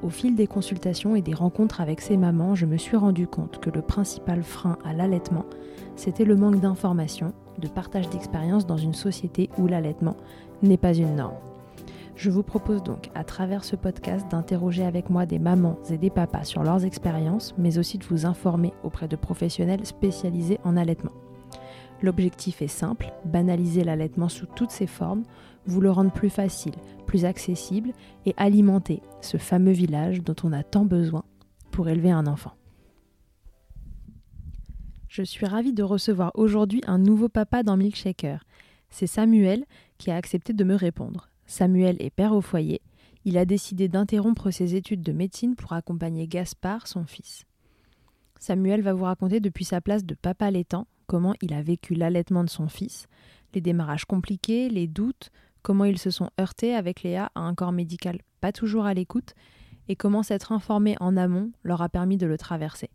Au fil des consultations et des rencontres avec ces mamans, je me suis rendu compte que le principal frein à l'allaitement, c'était le manque d'information, de partage d'expérience dans une société où l'allaitement n'est pas une norme. Je vous propose donc, à travers ce podcast, d'interroger avec moi des mamans et des papas sur leurs expériences, mais aussi de vous informer auprès de professionnels spécialisés en allaitement. L'objectif est simple, banaliser l'allaitement sous toutes ses formes, vous le rendre plus facile, plus accessible et alimenter ce fameux village dont on a tant besoin pour élever un enfant. Je suis ravie de recevoir aujourd'hui un nouveau papa dans Milkshaker. C'est Samuel qui a accepté de me répondre. Samuel est père au foyer. Il a décidé d'interrompre ses études de médecine pour accompagner Gaspard, son fils. Samuel va vous raconter depuis sa place de papa allaitant comment il a vécu l'allaitement de son fils, les démarrages compliqués, les doutes, comment ils se sont heurtés avec Léa à un corps médical pas toujours à l'écoute, et comment s'être informé en amont leur a permis de le traverser.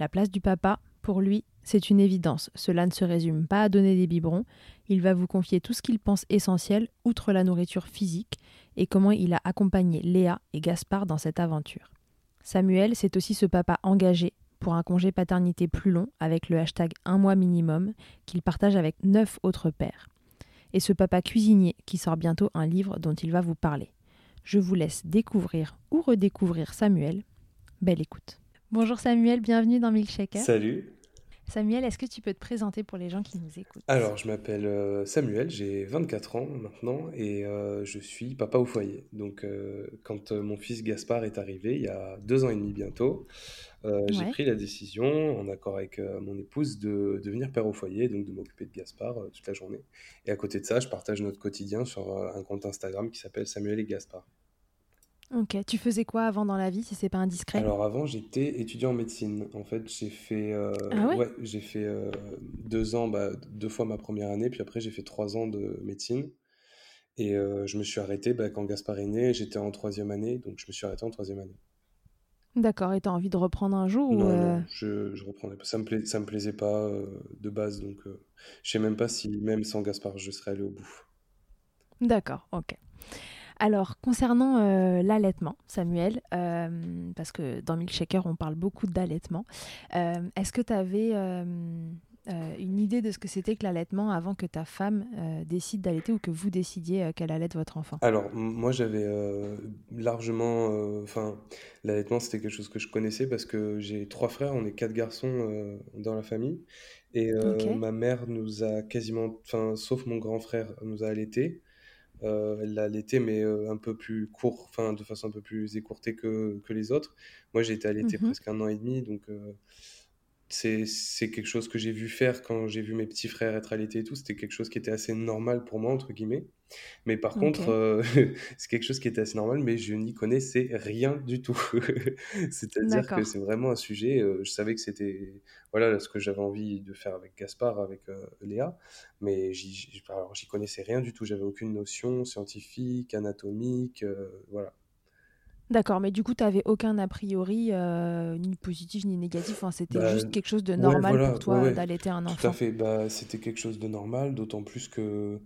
La place du papa, pour lui, c'est une évidence. Cela ne se résume pas à donner des biberons. Il va vous confier tout ce qu'il pense essentiel, outre la nourriture physique, et comment il a accompagné Léa et Gaspard dans cette aventure. Samuel, c'est aussi ce papa engagé pour un congé paternité plus long avec le hashtag un mois minimum qu'il partage avec neuf autres pères. Et ce papa cuisinier qui sort bientôt un livre dont il va vous parler. Je vous laisse découvrir ou redécouvrir Samuel. Belle écoute. Bonjour Samuel, bienvenue dans Milkshaker. Salut. Samuel, est-ce que tu peux te présenter pour les gens qui nous écoutent? Alors, je m'appelle euh, Samuel, j'ai 24 ans maintenant et euh, je suis papa au foyer. Donc, euh, quand mon fils Gaspard est arrivé, il y a deux ans et demi bientôt, euh, j'ai pris la décision, en accord avec mon épouse, de devenir père au foyer, donc de m'occuper de Gaspard toute la journée. Et à côté de ça, je partage notre quotidien sur un compte Instagram qui s'appelle Samuel et Gaspard. Ok, tu faisais quoi avant dans la vie si c'est pas indiscret? Alors avant, j'étais étudiant en médecine. En fait, j'ai fait, euh, Ah ouais? j'ai fait euh, deux ans, bah, deux fois ma première année, puis après j'ai fait trois ans de médecine. Et euh, je me suis arrêté bah, quand Gaspard est né, j'étais en troisième année, donc je me suis arrêté en troisième année. D'accord, et t'as envie de reprendre un jour ou Non, non, je, je reprendrai pas. Ça me pla- ça me plaisait pas de base, donc je sais même pas si même sans Gaspard je serais allé au bout. D'accord, ok. Alors, concernant euh, l'allaitement, Samuel, euh, parce que dans Milkshaker, on parle beaucoup d'allaitement, euh, est-ce que tu avais une idée de ce que c'était que l'allaitement avant que ta femme décide d'allaiter ou que vous décidiez qu'elle allait votre enfant? Alors, moi, j'avais largement. Enfin, l'allaitement, c'était quelque chose que je connaissais parce que j'ai trois frères, on est quatre garçons dans la famille. Et ma mère nous a quasiment. Enfin, sauf mon grand frère, nous a allaités. Euh, elle l'a allaité, mais euh, un peu plus court, enfin, de façon un peu plus écourtée que, que les autres. Moi, j'ai été allaité Mhm. presque un an et demi, donc. C'est quelque chose que j'ai vu faire quand j'ai vu mes petits frères être allaités et tout. C'était quelque chose qui était assez normal pour moi, entre guillemets. Mais par contre, euh, c'est quelque chose qui était assez normal, mais je n'y connaissais rien du tout. C'est-à-dire que c'est vraiment un sujet, euh, je savais que c'était voilà ce que j'avais envie de faire avec Gaspard, avec euh, Léa, mais j'y connaissais rien du tout. J'avais aucune notion scientifique, anatomique, voilà. D'accord, mais du coup, tu n'avais aucun a priori, euh, ni positif ni négatif. Enfin, c'était Bah, juste quelque chose de ouais, normal voilà, pour toi ouais, d'allaiter un tout à enfant. fait. Bah, c'était quelque chose de normal, d'autant plus que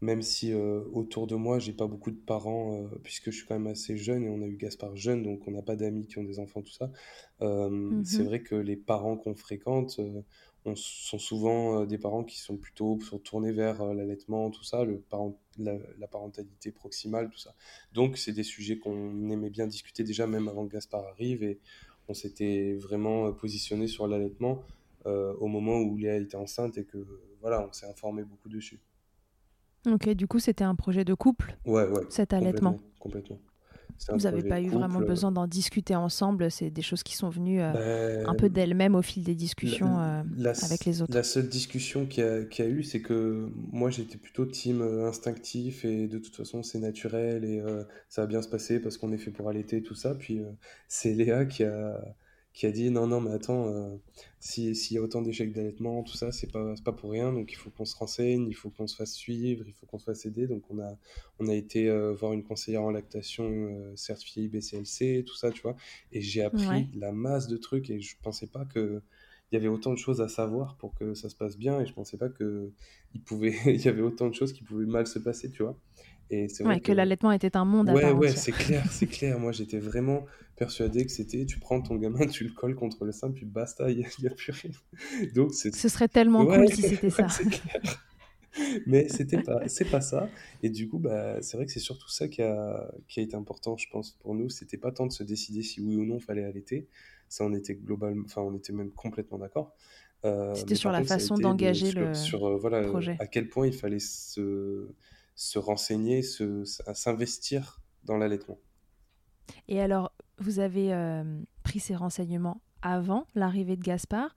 même si euh, autour de moi, j'ai pas beaucoup de parents, euh, puisque je suis quand même assez jeune et on a eu Gaspard jeune, donc on n'a pas d'amis qui ont des enfants, tout ça. Euh, c'est vrai que les parents qu'on fréquente on- sont souvent euh, des parents qui sont plutôt sont tournés vers euh, l'allaitement, tout ça, le parent, la, la parentalité proximale, tout ça. Donc, c'est des sujets qu'on aimait bien discuter déjà, même avant que Gaspard arrive, et on s'était vraiment euh, positionné sur l'allaitement euh, au moment où Léa était enceinte et que voilà, on s'est informé beaucoup dessus. Ok, du coup, c'était un projet de couple, Ouais, ouais, cet allaitement. complètement, complètement. Vous n'avez pas eu vraiment couple. besoin d'en discuter ensemble. C'est des choses qui sont venues euh, un peu Ben, d'elles-mêmes au fil des discussions euh, la, avec les autres. la seule discussion qu'il y a, qu'il y a eu, c'est que moi j'étais plutôt team euh, instinctif et de toute façon c'est naturel et euh, ça va bien se passer parce qu'on est fait pour allaiter tout ça. Puis euh, c'est Léa qui a, qui a dit non, non, mais attends, euh, si, s'il y a autant d'échecs d'allaitement, tout ça, c'est pas, pas pour rien. Donc il faut qu'on se renseigne, il faut qu'on se fasse suivre, il faut qu'on se fasse aider. Donc on a, on a été euh, voir une conseillère en lactation euh, certifiée IBCLC, tout ça, tu vois. Et j'ai Ouais. appris la masse de trucs et je pensais pas que il y avait autant de choses à savoir pour que ça se passe bien et je pensais pas que il pouvait il y avait autant de choses qui pouvaient mal se passer tu vois et c'est vrai Ouais, que que l'allaitement était un monde à ouais part ouais c'est clair c'est clair. Moi j'étais vraiment persuadé que c'était tu prends ton gamin tu le colles contre le sein puis basta il y, a plus rien. Donc Ce serait tellement ouais, cool si c'était ça. clair. Mais c'était pas c'est pas ça. Et du coup bah c'est vrai que c'est surtout ça qui a qui a été important je pense pour nous. C'était pas tant de se décider si oui ou non fallait allaiter. Ça on était globalement enfin on était même complètement d'accord. Euh, C'était sur la contre façon d'engager sur, le sur, euh, voilà euh, projet. à quel point il fallait se se renseigner se s'investir dans l'allaitement Et alors, vous avez euh, pris ces renseignements avant l'arrivée de Gaspard.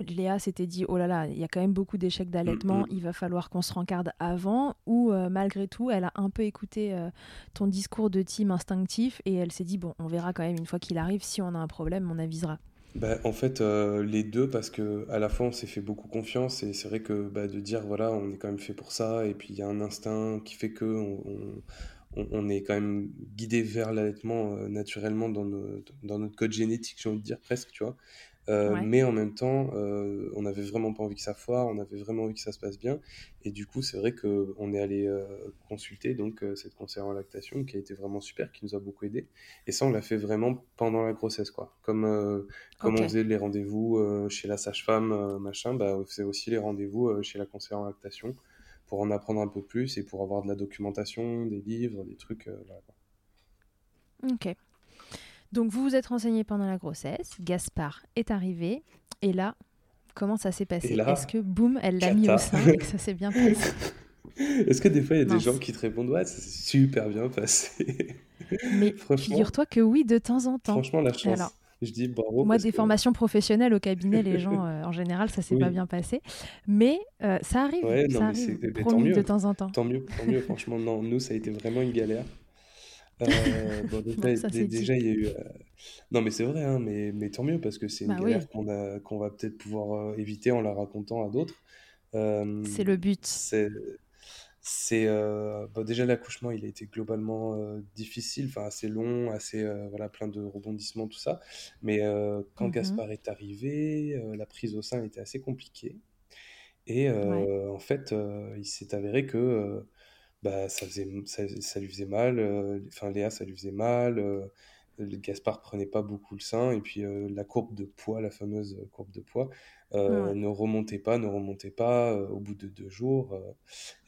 Léa s'était dit, oh là là, il y a quand même beaucoup d'échecs Mm, d'allaitement, mm. il va falloir qu'on se rencarde avant. Ou euh, malgré tout, elle a un peu écouté euh, ton discours de team instinctif et elle s'est dit, bon, on verra quand même une fois qu'il arrive, si on a un problème, on avisera. Bah, en fait, euh, les deux, parce que à la fois on s'est fait beaucoup confiance et c'est vrai que bah, de dire voilà, on est quand même fait pour ça et puis il y a un instinct qui fait que on, on- est quand même guidé vers l'allaitement euh, naturellement dans dans notre code génétique, j'ai envie de dire presque, tu vois. Euh, Ouais. mais en même temps, euh, on n'avait vraiment pas envie que ça foire, on avait vraiment envie que ça se passe bien. Et du coup, c'est vrai que on est allé euh, consulter donc cette conseillère en lactation qui a été vraiment super, qui nous a beaucoup aidé. Et ça, on l'a fait vraiment pendant la grossesse, quoi. Comme comme on faisait les rendez-vous chez la sage-femme, machin, bah, on faisait aussi les rendez-vous chez la conseillère en lactation pour en apprendre un peu plus et pour avoir de la documentation, des livres, des trucs. voilà, quoi. Ok. Donc vous vous êtes renseigné pendant la grossesse, Gaspard est arrivé, et là, comment ça s'est passé? Est-ce que boum, elle l'a mis au sein et que ça s'est bien passé? Est-ce que des fois, il y a des gens qui te répondent Ouais, ça s'est super bien passé? Mais figure-toi que oui, de temps en temps. franchement, la chance. alors, Je dis bravo moi, des que. formations professionnelles au cabinet, les gens, euh, en général, ça s'est pas bien passé. Mais euh, ça arrive, ouais, ça arrive, mais tant promis, de temps en temps. Tant mieux, tant mieux. Franchement, non, nous, ça a été vraiment une galère. Euh, bon, déjà, Bon, ça dé- c'est dit. déjà, il y a eu. euh, Non, mais c'est vrai, hein, mais, mais tant mieux parce que c'est une Bah oui, galère qu'on a, qu'on va peut-être pouvoir euh, éviter en la racontant à d'autres. Euh, c'est le but. c'est, euh, déjà l'accouchement, il a été globalement euh, difficile, enfin assez long, assez euh, voilà, plein de rebondissements, tout ça. Mais euh, quand Mhm. Gaspard est arrivé, euh, la prise au sein était assez compliquée. Et Ouais. euh, en fait, euh, il s'est avéré que bah, ça faisait, ça, ça lui faisait mal, euh, enfin Léa, ça lui faisait mal. euh, Gaspard prenait pas beaucoup le sein, et puis la courbe de poids, la fameuse courbe de poids, ne remontait pas, ne remontait pas au bout de deux jours.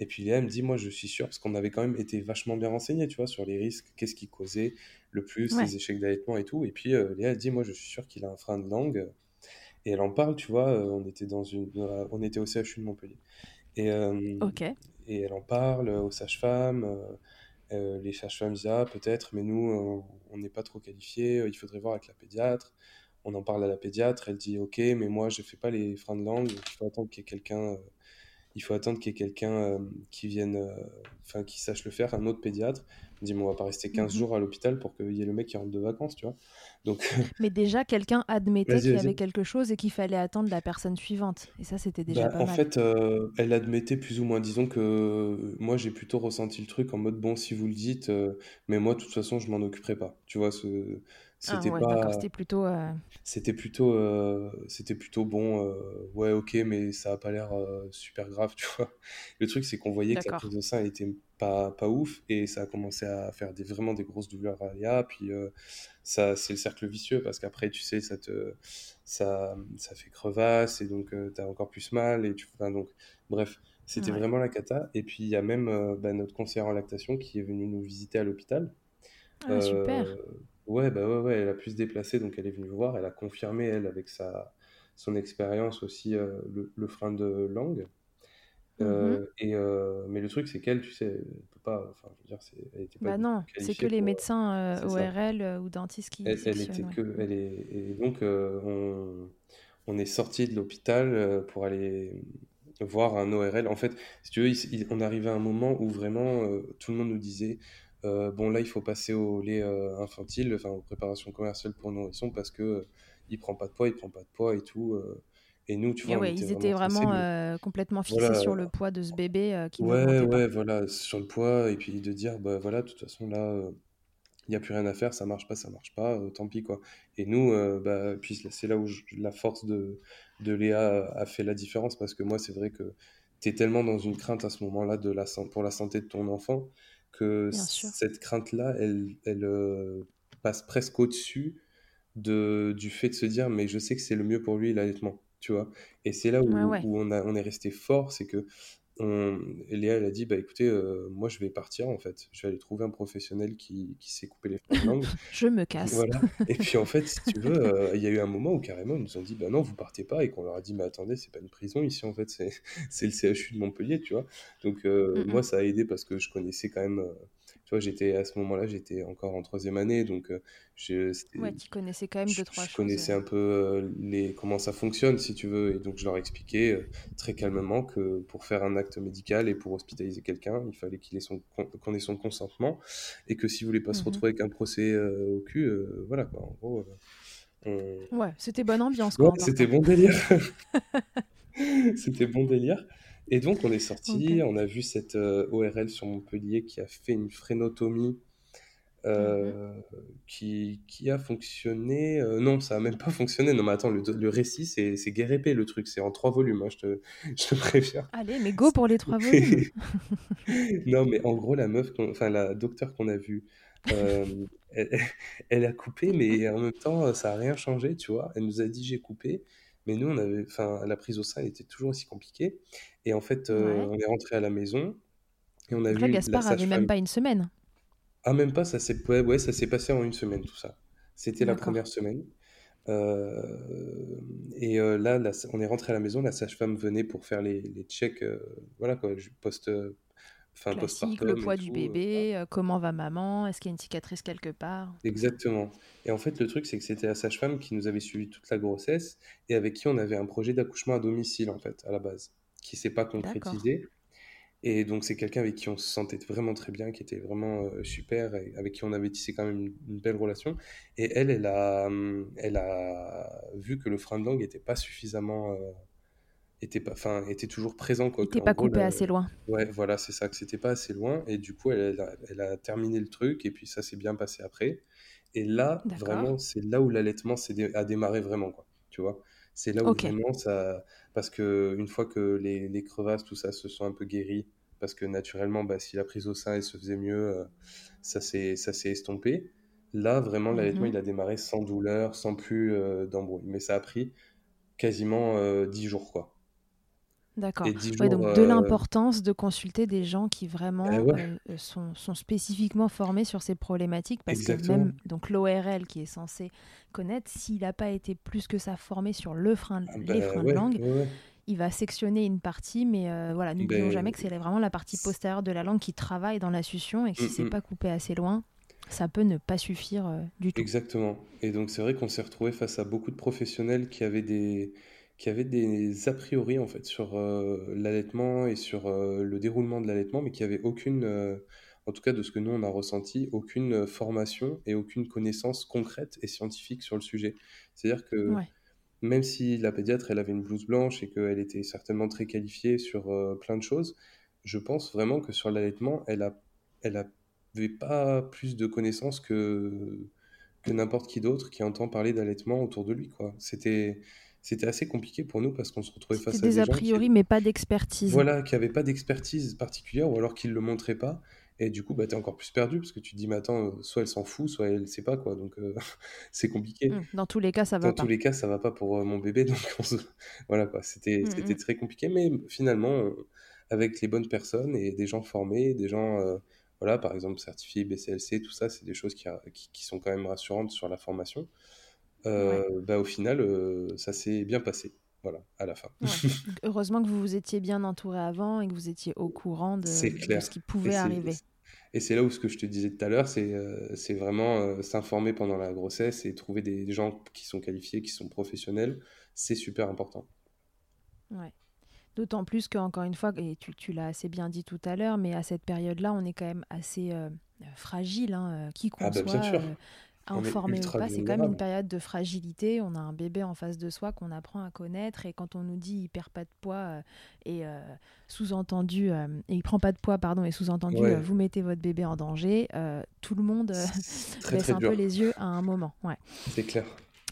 et puis Léa me dit, moi je suis sûr, parce qu'on avait quand même été vachement bien renseignés, tu vois, sur les risques, qu'est-ce qui causait le plus, les échecs d'allaitement et tout. Et puis Léa dit, moi je suis sûr qu'il a un frein de langue. Et elle en parle, tu vois, on était dans une, on était au CHU de Montpellier. Et, et elle en parle aux sages-femmes. les sages-femmes disent ah, peut-être, mais nous, on n'est pas trop qualifiés, il faudrait voir avec la pédiatre. On en parle à la pédiatre, elle dit ok, mais moi je fais pas les freins de langue, il faut attendre qu'il y ait quelqu'un il faut attendre qu'il y ait quelqu'un euh, qui vienne, euh, enfin, qui sache le faire, un autre pédiatre. Il dit, on va pas rester 15 mhm. jours à l'hôpital pour qu'il y ait le mec qui rentre de vacances, tu vois. Donc... Mais déjà, quelqu'un admettait qu'il y avait quelque chose et qu'il fallait attendre la personne suivante. Et ça, c'était déjà bah, pas en fait, euh, elle admettait plus ou moins. Disons que moi, j'ai plutôt ressenti le truc en mode, bon, si vous le dites, mais moi, de toute façon, je m'en occuperai pas. Tu vois, ce ah c'était pas. C'était plutôt. Euh, c'était plutôt, euh, c'était plutôt bon. Euh, ouais, ok, mais ça a pas l'air super grave, tu vois. Le truc, c'est qu'on voyait que la prise de sein était pas, pas ouf et ça a commencé à faire des, vraiment des grosses douleurs à Léa. Puis ça, c'est le cercle vicieux parce qu'après, tu sais, ça te, ça, ça fait crevasse et donc tu as encore plus mal et tu, enfin, donc, bref. C'était vraiment la cata. Et puis, il y a même bah, notre conseillère en lactation qui est venue nous visiter à l'hôpital. Ah, super. Ouais, bah ouais, ouais, elle a pu se déplacer, donc elle est venue voir. Elle a confirmé, elle, avec sa, son expérience aussi, euh, le, frein de langue. Euh, mmh et, euh, mais le truc, c'est qu'elle, tu sais, elle peut pas. Enfin, je veux dire, elle était pas. Bah non, c'est que les médecins ORL ou dentistes qui. Elle, elle était que. Elle est, et donc, on, on est sorti de l'hôpital pour aller voir un ORL. En fait, si tu veux, on arrivait à un moment où vraiment tout le monde nous disait euh, bon, là, il faut passer au lait euh, infantile, enfin aux préparations commerciales pour nourrissons parce que euh, il prend pas de poids, il prend pas de poids et tout. et nous, tu vois, ils étaient vraiment complètement fixés sur le poids de ce bébé qui Ouais, ouais, voilà, sur le poids et puis de dire, bah voilà, de toute façon là, il n'y a plus rien à faire, ça marche pas, ça marche pas, tant pis quoi. Et nous, bah, puis c'est là où la force de, de Léa a fait la différence parce que moi, c'est vrai que tu es tellement dans une crainte à ce moment-là de la, pour la santé de ton enfant que cette crainte-là, elle, elle euh, passe presque au-dessus de, du fait de se dire, mais je sais que c'est le mieux pour lui l'allaitement, tu vois? Et c'est là où, où on, a, on est resté fort, c'est que on... Léa, elle a dit, bah écoutez, euh, moi je vais partir en fait, je vais aller trouver un professionnel qui, qui sait couper les de langue. je me casse. Voilà. Et puis en fait, si tu veux, euh, il y a eu un moment où carrément ils nous ont dit, bah non, vous partez pas, et qu'on leur a dit, mais attendez, c'est pas une prison ici en fait, c'est le CHU de Montpellier, tu vois. Donc euh, moi ça a aidé parce que je connaissais quand même j'étais à ce moment-là, j'étais encore en troisième année, donc euh, je, ouais, tu connaissais quand même deux trois je, connaissais un peu euh, les comment ça fonctionne, si tu veux, et donc je leur expliquais euh, très calmement que pour faire un acte médical et pour hospitaliser quelqu'un, il fallait qu'il ait son qu'on ait son consentement, et que s'il voulait pas se mmh retrouver avec un procès au cul, voilà quoi. En gros. Ouais, c'était bonne ambiance. Quoi, c'était bon délire. c'était bon délire. Et donc, on est sorti, on a vu cette euh, ORL sur Montpellier qui a fait une frénotomie euh, qui, qui, a fonctionné. Euh, non, ça a même pas fonctionné. Non, mais attends, le, le récit, c'est, c'est épais, le truc. C'est en trois volumes, hein, je, te, je te préviens. Allez, mais go pour les trois volumes. non, mais en gros, la meuf, enfin, la docteur qu'on a vue, elle, elle, a coupé, mais en même temps, ça a rien changé, tu vois. Elle nous a dit j'ai coupé. Mais nous, on avait, enfin, la prise au sein, elle était toujours aussi compliquée. Et en fait, euh, on est rentré à la maison et on a vu. Gaspard avait même pas une semaine. Ah, même pas, ça s'est ouais, ouais, ça s'est passé en une semaine, tout ça. C'était la première semaine. Euh, et euh, là, on est rentré à la maison, la sage-femme venait pour faire les, les checks, voilà quoi, post, enfin Classique, le poids du bébé, comment va maman, est-ce qu'il y a une cicatrice quelque part? Exactement. Et en fait, le truc, c'est que c'était la sage-femme qui nous avait suivi toute la grossesse et avec qui on avait un projet d'accouchement à domicile, en fait, à la base qui s'est pas concrétisé. Et donc, c'est quelqu'un avec qui on se sentait vraiment très bien, qui était vraiment euh, super, et avec qui on avait tissé quand même une, belle relation. Et elle, elle a, hum, elle a vu que le frein de langue n'était pas suffisamment. Euh, était, pas, enfin, était toujours présent. Quoi. N'était pas coupé assez loin. Ouais, voilà, c'est ça, que c'était pas assez loin. Et du coup, elle, elle, a, terminé le truc, et puis ça s'est bien passé après. Et là, vraiment, c'est là où l'allaitement a démarré vraiment, quoi. Tu vois c'est là où vraiment ça. Parce que une fois que les, les, crevasses, tout ça se sont un peu guéries, parce que naturellement, bah, si la prise au sein elle se faisait mieux, euh, ça s'est estompé. Là, vraiment, l'allaitement, Mhm. il a démarré sans douleur, sans plus euh, d'embrouille. Mais ça a pris quasiment euh, 10 jours, quoi. D'accord. Et 10 Ouais, donc de euh, l'importance de consulter des gens qui eh vraiment ouais, euh, sont, sont spécifiquement formés sur ces problématiques, parce que même donc l'ORL qui est censé connaître, s'il n'a pas été plus que ça formé sur le frein, Ah les bah freins de langue, il va sectionner une partie, mais euh, voilà, n'oublions Ben, jamais que c'est vraiment la partie postérieure de la langue qui travaille dans la succion et que si Mm, c'est mm. pas coupé assez loin, ça peut ne pas suffire du tout. Exactement. Et donc c'est vrai qu'on s'est retrouvé face à beaucoup de professionnels qui avaient des, qui avaient des a priori en fait sur euh, l'allaitement et sur euh, le déroulement de l'allaitement, mais qui avaient aucune, euh, en tout cas de ce que nous on a ressenti, aucune formation et aucune connaissance concrète et scientifique sur le sujet. C'est-à-dire que Ouais, même si la pédiatre elle avait une blouse blanche et qu'elle était certainement très qualifiée sur plein de choses, je pense vraiment que sur l'allaitement, elle a, elle avait pas plus de connaissances que que n'importe qui d'autre qui entend parler d'allaitement autour de lui, quoi. C'était, c'était assez compliqué pour nous parce qu'on se retrouvait face à des des a qui, priori, mais pas d'expertise. voilà, qui n'avaient pas d'expertise particulière ou alors qu'ils ne le montraient pas. Et du coup, bah, tu es encore plus perdu parce que tu te dis, mais attends, euh, soit elle s'en fout, soit elle ne sait pas, quoi. Donc, euh, c'est compliqué. Mm. Dans tous les cas, ça Dans va tous pas. les cas, ça va pas pour euh, mon bébé. Donc, se- voilà, quoi. C'était, Mm, c'était mm. très compliqué. Mais finalement, avec les bonnes personnes et des gens formés, des gens, voilà, par exemple, certifiés BCLC, tout ça, c'est des choses qui, qui, qui sont quand même rassurantes sur la formation. Ouais, Euh, bah, au final, euh, ça s'est bien passé. Voilà, à la fin. ouais. Heureusement que vous vous étiez bien entouré avant et que vous étiez au courant de, de ce qui Et pouvait c'est, arriver. et c'est là où ce que je te disais tout à l'heure, c'est euh, vraiment euh, s'informer pendant la grossesse et trouver des gens qui sont qualifiés, qui sont professionnels. C'est super important. Ouais. D'autant plus que, encore une fois, et tu, tu l'as assez bien dit tout à l'heure, mais à cette période-là, on est quand même assez fragile, hein, qui Ah qu'on bah bien soit, euh, est informé ou pas, c'est quand même une période de fragilité. On a un bébé en face de soi qu'on apprend à connaître, et quand on nous dit il perd pas de poids euh, et euh, sous-entendu, euh, et il prend pas de poids, pardon, et sous-entendu, euh, Ouais, vous mettez votre bébé en danger, euh, tout le monde euh, très baisse très un peu les yeux à un moment. Ouais. c'est clair.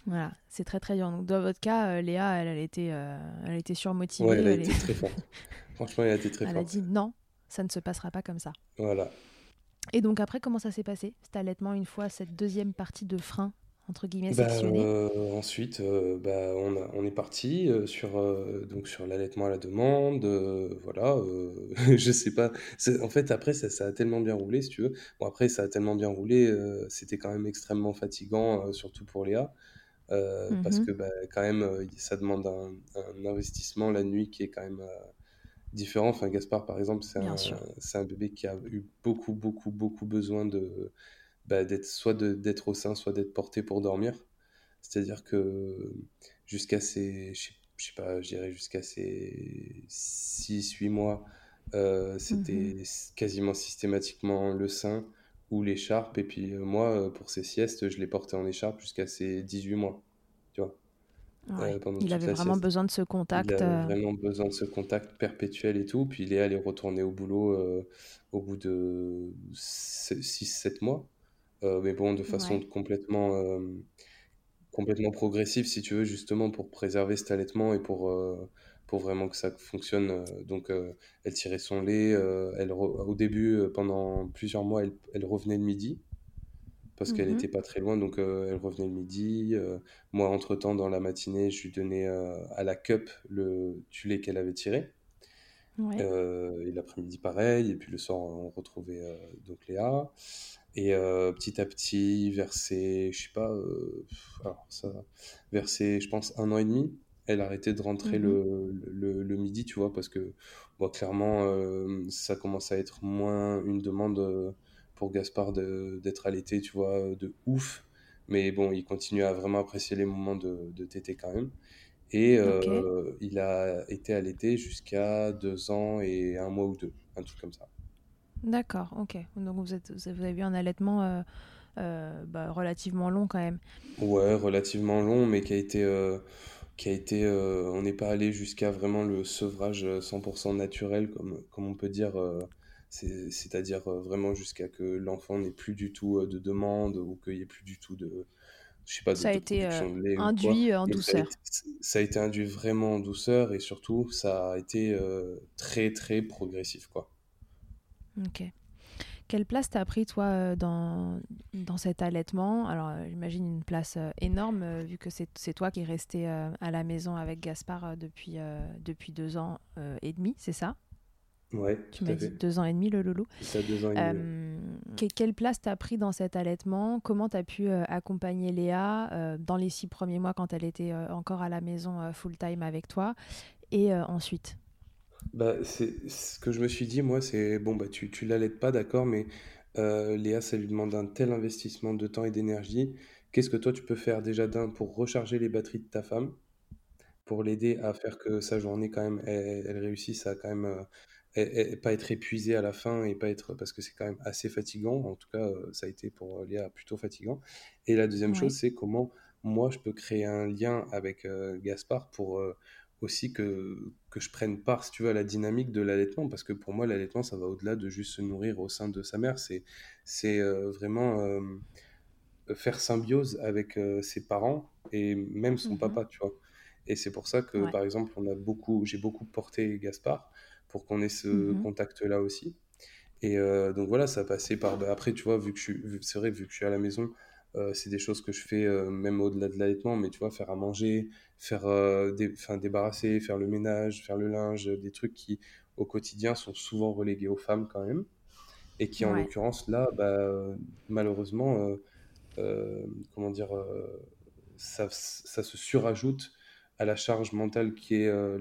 Voilà, c'est très très dur. Donc dans votre cas, euh, Léa, elle, elle était, euh, elle était surmotivée, Ouais, elle a elle, été est- très forte. Franchement, elle a été très elle a dit non, ça ne se passera pas comme ça. Voilà. Et donc après, comment ça s'est passé Cet allaitement, une fois cette deuxième partie de frein, entre guillemets, Bah, euh, ensuite, euh, bah, on a- on est parti euh, sur, euh, donc sur l'allaitement à la demande. voilà, je sais pas. En fait, après, ça, ça a tellement bien roulé, si tu veux. Bon, après, ça a tellement bien roulé, c'était quand même extrêmement fatigant, surtout pour Léa, parce Mhm. que bah, quand même, ça demande un, un investissement la nuit qui est quand même différent. Enfin, Gaspard, par exemple, c'est un, bébé qui a eu beaucoup, beaucoup, beaucoup besoin de, bah, d'être soit d'être au sein, soit d'être porté pour dormir. C'est-à-dire que jusqu'à ses, je sais, je sais pas, je dirais jusqu'à ses six huit mois, euh, c'était s- quasiment systématiquement le sein ou l'écharpe. Et puis euh, moi, euh, pour ses siestes, je l'ai porté en écharpe jusqu'à ses 18 mois, Ouais. euh, pendant Il avait vraiment besoin de ce Il contact. avait euh, vraiment besoin de ce contact perpétuel et tout. Puis Léa, elle est retournée au boulot euh, au bout de six sept mois. Mais bon, de façon Ouais. complètement, complètement progressive, si tu veux, justement pour préserver cet allaitement et pour, euh, pour vraiment que ça fonctionne. donc, euh, elle tirait son lait. euh, elle re- au début, pendant plusieurs mois, elle, elle revenait le midi parce qu'elle Mhm. n'était pas très loin, donc euh, elle revenait le midi. euh, moi, entre-temps, dans la matinée, je lui donnais euh, à la cup le du lait qu'elle avait tiré. Ouais. Et l'après-midi, pareil. Et puis le soir, on retrouvait donc Léa. Et petit à petit, versé, je sais pas, alors ça, versé, je pense, un an et demi, elle arrêtait de rentrer Mhm. le, le, le midi, tu vois, parce que, bon, clairement, euh, ça commence à être moins une demande pour Gaspard de- d'être allaité, tu vois, de ouf. Mais bon, il continue à vraiment apprécier les moments de, de tétée quand même. Et euh, il a été allaité jusqu'à deux ans et un mois ou deux, un truc comme ça. D'accord. Ok. Donc vous êtes, vous avez eu un allaitement euh, euh, bah, relativement long quand même. Ouais, relativement long, mais qui a été, qui a été, on n'est pas allé jusqu'à vraiment le sevrage euh, 100% naturel, comme, comme on peut dire, c'est-à-dire euh, vraiment jusqu'à que l'enfant n'ait plus du tout euh, de demande ou qu'il n'y ait plus du tout de, je sais pas, de, Ça a de été euh, de lait induit euh, en Mais ça a douceur. été, ça a été induit vraiment en douceur et surtout, ça a été euh, très, très progressif, quoi. Ok. Quelle place t'as pris, toi, euh, dans, dans cet allaitement? Alors, euh, j'imagine une place euh, énorme, vu que c'est toi qui es resté à la maison avec Gaspard depuis, depuis deux ans et demi, c'est ça? Ouais, tu m'as dit deux ans et demi, le loulou. Ça, deux ans et demi. quelle place t'as pris dans cet allaitement? Comment t'as pu accompagner Léa dans les six premiers mois quand elle était encore à la maison full-time avec toi? Et ensuite? Bah, c'est ce que je me suis dit, moi, c'est bon, bah, tu, tu l'allaites pas, d'accord, mais euh, Léa, ça lui demande un tel investissement de temps et d'énergie. Qu'est-ce que toi, tu peux faire déjà d'un pour recharger les batteries de ta femme, pour l'aider à faire que sa journée, quand même, elle, réussisse à quand même euh, pas être épuisée à la fin et pas être, parce que c'est quand même assez fatigant. En tout cas, euh, ça a été pour Léa plutôt fatigant. Et la deuxième chose, c'est comment moi, je peux créer un lien avec Gaspard pour aussi que, que je prenne part, si tu veux, à la dynamique de l'allaitement, parce que pour moi, l'allaitement, ça va au-delà de juste se nourrir au sein de sa mère, c'est c'est euh, vraiment euh, faire symbiose avec euh, ses parents et même son mmh papa, tu vois. Et c'est pour ça que, par exemple, on a beaucoup, j'ai beaucoup porté Gaspard pour qu'on ait ce mmh contact-là aussi. Et donc voilà, ça a passé par. Bah, après, tu vois, vu que je suis, c'est vrai, vu que je suis à la maison, euh, c'est des choses que je fais euh, même au-delà de l'allaitement, mais tu vois, faire à manger, faire euh, débarrasser, faire le ménage, faire le linge, des trucs qui au quotidien sont souvent relégués aux femmes quand même, et qui en l'occurrence là, bah, malheureusement, comment dire, ça, ça, se surajoute à la charge mentale qui est euh,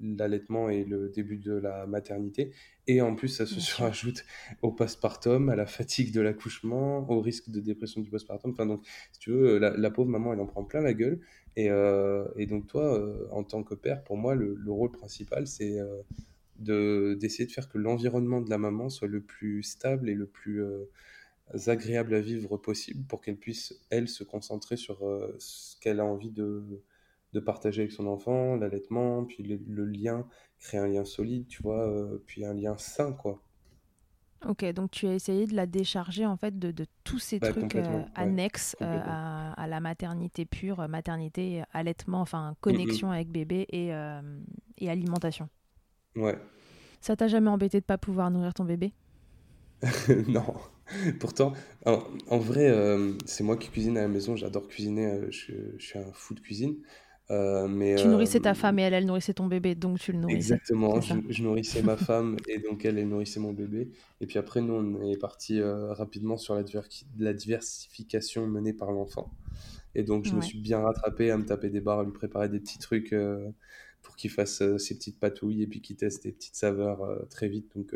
l'allaitement et le début de la maternité. Et en plus, ça se surajoute au postpartum, à la fatigue de l'accouchement, au risque de dépression du postpartum. Enfin, donc, si tu veux, la, pauvre maman, elle en prend plein la gueule. Et, euh, et donc, toi, euh, en tant que père, pour moi, le, rôle principal, c'est d'essayer de faire que l'environnement de la maman soit le plus stable et le plus agréable à vivre possible pour qu'elle puisse, elle, se concentrer sur ce qu'elle a envie de de partager avec son enfant, l'allaitement, puis le, lien, créer un lien solide, tu vois, euh, puis un lien sain, quoi. Ok, donc tu as essayé de la décharger en fait de, de tous ces bah, trucs euh, annexes euh, à, la maternité pure, maternité, allaitement, enfin connexion avec bébé et, et alimentation. Ouais. Ça t'a jamais embêté de pas pouvoir nourrir ton bébé? Non. Pourtant, en, vrai, c'est moi qui cuisine à la maison. J'adore cuisiner. je, suis un fou de cuisine. Euh, mais, tu nourrissais ta euh, femme et elle, elle nourrissait ton bébé, donc tu le nourrissais. Exactement, je, nourrissais ma femme et donc elle, elle nourrissait mon bébé. Et puis après, nous, on est parti euh, rapidement sur la, la, diversification menée par l'enfant. Et donc, je me suis bien rattrapé à me taper des barres, à lui préparer des petits trucs pour qu'il fasse ses petites patouilles et puis qu'il teste des petites saveurs très vite. Donc,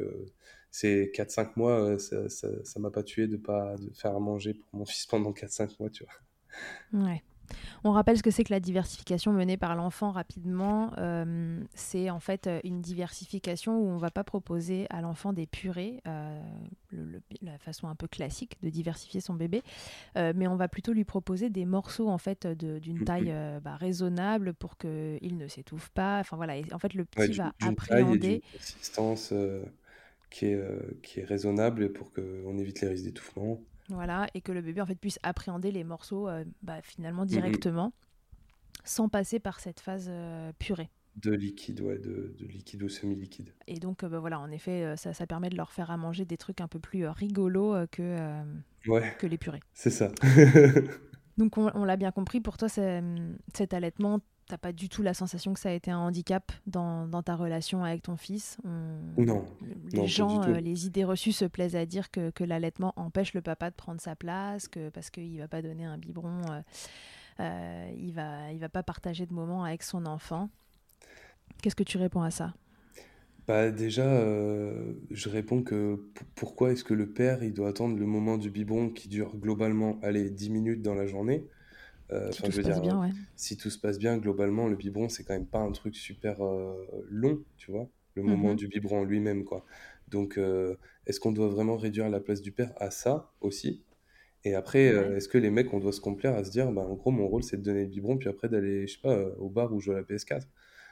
ces 4-5 mois, ça ne m'a pas tué de pas de faire à manger pour mon fils pendant 4-5 mois, tu vois. Ouais. On rappelle ce que c'est que la diversification menée par l'enfant rapidement. Euh, c'est en fait euh, une diversification où on ne va pas proposer à l'enfant des purées, euh, la façon un peu classique de diversifier son bébé, mais on va plutôt lui proposer des morceaux en fait d'une taille bah, raisonnable pour qu'il ne s'étouffe pas. Enfin voilà, en fait le petit va appréhender. Une consistance qui est, qui est raisonnable pour qu'on évite les risques d'étouffement. Voilà, et que le bébé en fait puisse appréhender les morceaux euh, bah, finalement directement, sans passer par cette phase euh, purée. De liquide, ouais, de, liquide ou semi-liquide. Et donc, euh, bah, voilà, en effet, ça, ça, permet de leur faire à manger des trucs un peu plus rigolos que, que les purées. C'est ça. donc, on, on l'a bien compris, pour toi, cet allaitement, t'as pas du tout la sensation que ça a été un handicap dans, dans ta relation avec ton fils? Non. Les gens, euh, les idées reçues se plaisent à dire que, que l'allaitement empêche le papa de prendre sa place, que parce qu'il va pas donner un biberon, euh, euh, il va il va pas partager de moments avec son enfant. Qu'est-ce que tu réponds à ça? Bah déjà, je réponds que pourquoi est-ce que le père il doit attendre le moment du biberon qui dure globalement allez 10 minutes dans la journée? Euh, si tout se passe bien, Si tout se passe bien, globalement, le biberon, c'est quand même pas un truc super euh, long, tu vois, le moment mhm. du biberon lui-même, quoi. Donc, euh, est-ce qu'on doit vraiment réduire la place du père à ça aussi? Et après, est-ce que les mecs, on doit se complaire à se dire, bah, en gros, mon rôle, c'est de donner le biberon, puis après d'aller, je sais pas, au bar ou jouer à la PS4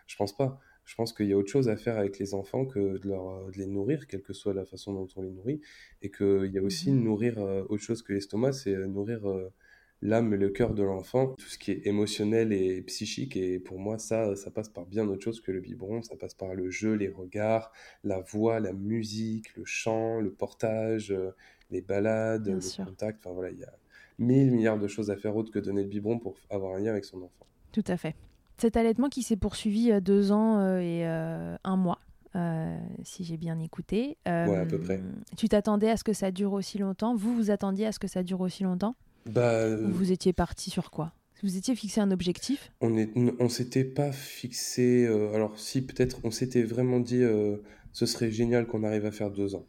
Je pense pas. Je pense qu'il y a autre chose à faire avec les enfants que de, leur, de les nourrir, quelle que soit la façon dont on les nourrit, et qu'il y a aussi mhm. nourrir autre chose que l'estomac, c'est nourrir l'âme et le cœur de l'enfant, tout ce qui est émotionnel et psychique. Et pour moi, ça, ça passe par bien autre chose que le biberon. Ça passe par le jeu, les regards, la voix, la musique, le chant, le portage, euh, les balades, le contact. Enfin voilà, il y a mille milliards de choses à faire autre que donner le biberon pour avoir un lien avec son enfant. Tout à fait. Cet allaitement qui s'est poursuivi euh, deux ans euh, et un mois, si j'ai bien écouté. ouais, à peu près. Tu t'attendais à ce que ça dure aussi longtemps? Vous, vous attendiez à ce que ça dure aussi longtemps? Bah, Vous étiez parti sur quoi? Vous étiez fixé un objectif? On est, on s'était pas fixé. Euh, alors si peut-être, on s'était vraiment dit, euh, ce serait génial qu'on arrive à faire deux ans.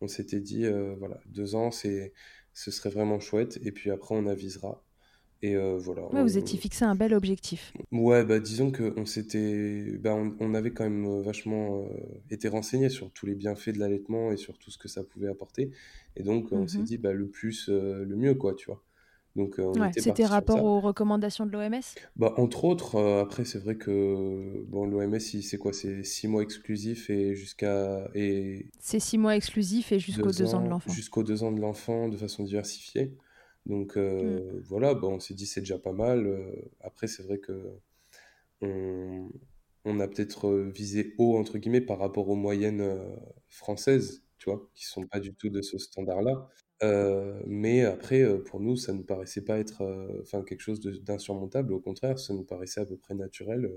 On s'était dit, euh, voilà, deux ans, c'est, ce serait vraiment chouette. Et puis après, on avisera. Et voilà. vous étiez fixé un bel objectif. Ouais, bah disons qu'on s'était, bah, on, avait quand même vachement été renseigné sur tous les bienfaits de l'allaitement et sur tout ce que ça pouvait apporter. Et donc on s'est mhm. dit, bah le plus, le mieux, quoi, tu vois. Euh, c'était rapport aux recommandations de l'OMS bah, Entre autres, euh, après, c'est vrai que bon, l'OMS, c'est quoi? C'est six mois exclusifs et jusqu'à. Et... C'est six mois exclusifs et jusqu'aux deux, ans, de l'enfant. Jusqu'aux deux ans de l'enfant de façon diversifiée. Donc euh, mm. voilà, bon, on s'est dit c'est déjà pas mal. après, c'est vrai que on, on a peut-être visé haut, entre guillemets, par rapport aux moyennes françaises, tu vois, qui sont pas du tout de ce standard-là. Euh, mais après, euh, pour nous, ça ne nous paraissait pas être euh, enfin quelque chose d'insurmontable. Au contraire, ça nous paraissait à peu près naturel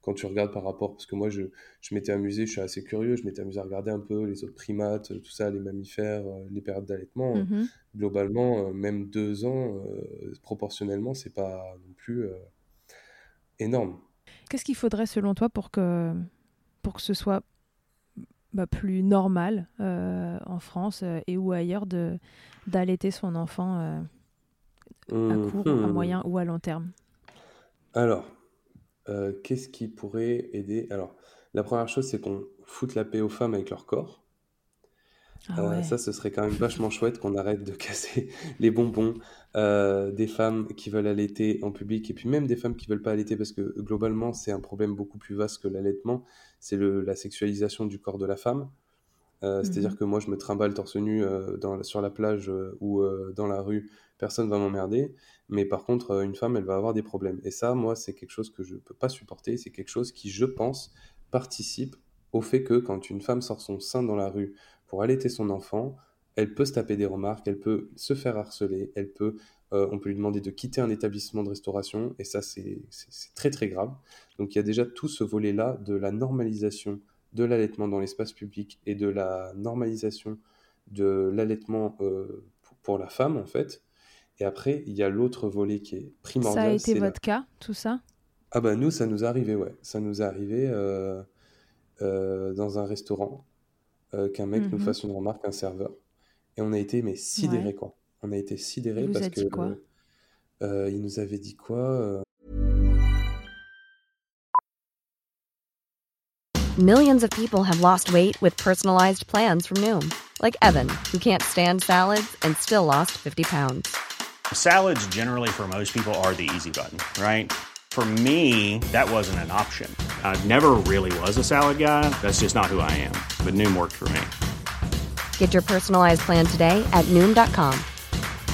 quand tu regardes par rapport. Parce que moi, je, je m'étais amusé, je suis assez curieux, je m'étais amusé à regarder un peu les autres primates, tout ça, les mammifères, les périodes d'allaitement. Mmh Globalement, même deux ans, proportionnellement, c'est pas non plus énorme. Qu'est-ce qu'il faudrait selon toi pour que, pour que ce soit bah, plus normal euh, en France euh, et ou ailleurs de d'allaiter son enfant euh, à court, à mhm. moyen ou à long terme Alors, qu'est-ce qui pourrait aider? Alors, la première chose, c'est qu'on foute la paix aux femmes avec leur corps. Ah ça, ce serait quand même vachement chouette qu'on arrête de casser les bonbons des femmes qui veulent allaiter en public et puis même des femmes qui veulent pas allaiter parce que globalement, c'est un problème beaucoup plus vaste que l'allaitement c'est la sexualisation du corps de la femme. Euh, c'est-à-dire mhm. que moi, je me trimballe torse nu euh, dans, sur la plage euh, ou dans la rue, personne va m'emmerder. Mais par contre, une femme, elle va avoir des problèmes. Et ça, moi, c'est quelque chose que je ne peux pas supporter. C'est quelque chose qui, je pense, participe au fait que quand une femme sort son sein dans la rue pour allaiter son enfant, elle peut se taper des remarques, elle peut se faire harceler, elle peut, on peut lui demander de quitter un établissement de restauration. Et ça, c'est très, très grave. Donc il y a déjà tout ce volet-là de la normalisation de l'allaitement dans l'espace public et de la normalisation de l'allaitement euh, pour la femme, en fait. Et après, il y a l'autre volet qui est primordial. Ça a été votre cas, tout ça? Ah bah nous, ça nous est arrivé, ouais. Ça nous est arrivé euh, euh, dans un restaurant, qu'un mec nous mhm. fasse une remarque, un serveur. Et on a été, mais sidérés, quoi. On a été sidérés parce que... Quoi euh, il nous avait dit quoi euh Millions of people have lost weight with personalized plans from Noom, like Evan, who can't stand salads and still lost 50 pounds. Salads, generally, for most people, are the easy button, right? For me, that wasn't an option. I never really was a salad guy. That's just not who I am. But Noom worked for me. Get your personalized plan today at Noom.com.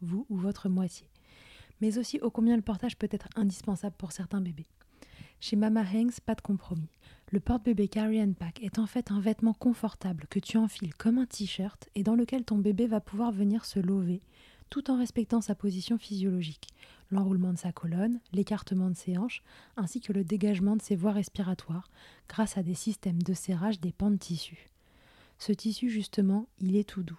vous ou votre moitié. Mais aussi ô combien le portage peut être indispensable pour certains bébés. Chez Mama Hanks, pas de compromis. Le porte-bébé Carry and Pack est en fait un vêtement confortable que tu enfiles comme un t-shirt et dans lequel ton bébé va pouvoir venir se lever tout en respectant sa position physiologique, l'enroulement de sa colonne, l'écartement de ses hanches, ainsi que le dégagement de ses voies respiratoires grâce à des systèmes de serrage des pans de tissu. Ce tissu, justement, il est tout doux.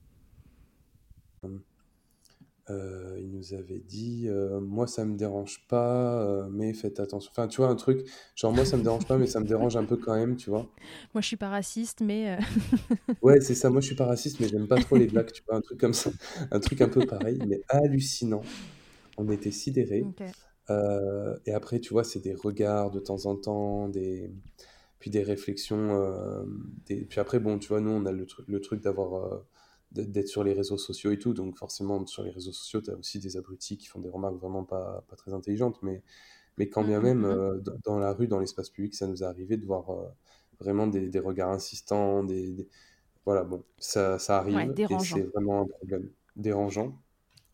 Euh, il nous avait dit euh, moi ça me dérange pas euh, mais faites attention. Enfin tu vois un truc genre moi ça me dérange pas mais ça me dérange un peu quand même tu vois. Moi je suis pas raciste, mais. ouais c'est ça moi je suis pas raciste mais j'aime pas trop les blacks tu vois un truc comme ça. Un truc un peu pareil mais hallucinant. On était sidérés. Et après tu vois c'est des regards de temps en temps des puis des réflexions des... puis après bon tu vois nous on a le, truc le truc d'avoir d'être sur les réseaux sociaux et tout donc forcément sur les réseaux sociaux tu as aussi des abrutis qui font des remarques vraiment pas, pas très intelligentes mais mais quand bien Mhm, même mhm. euh, dans la rue dans l'espace public ça nous est arrivé de voir euh, vraiment des, des regards insistants des, des- voilà bon ça, ça Ouais, arrive et c'est vraiment un problème dérangeant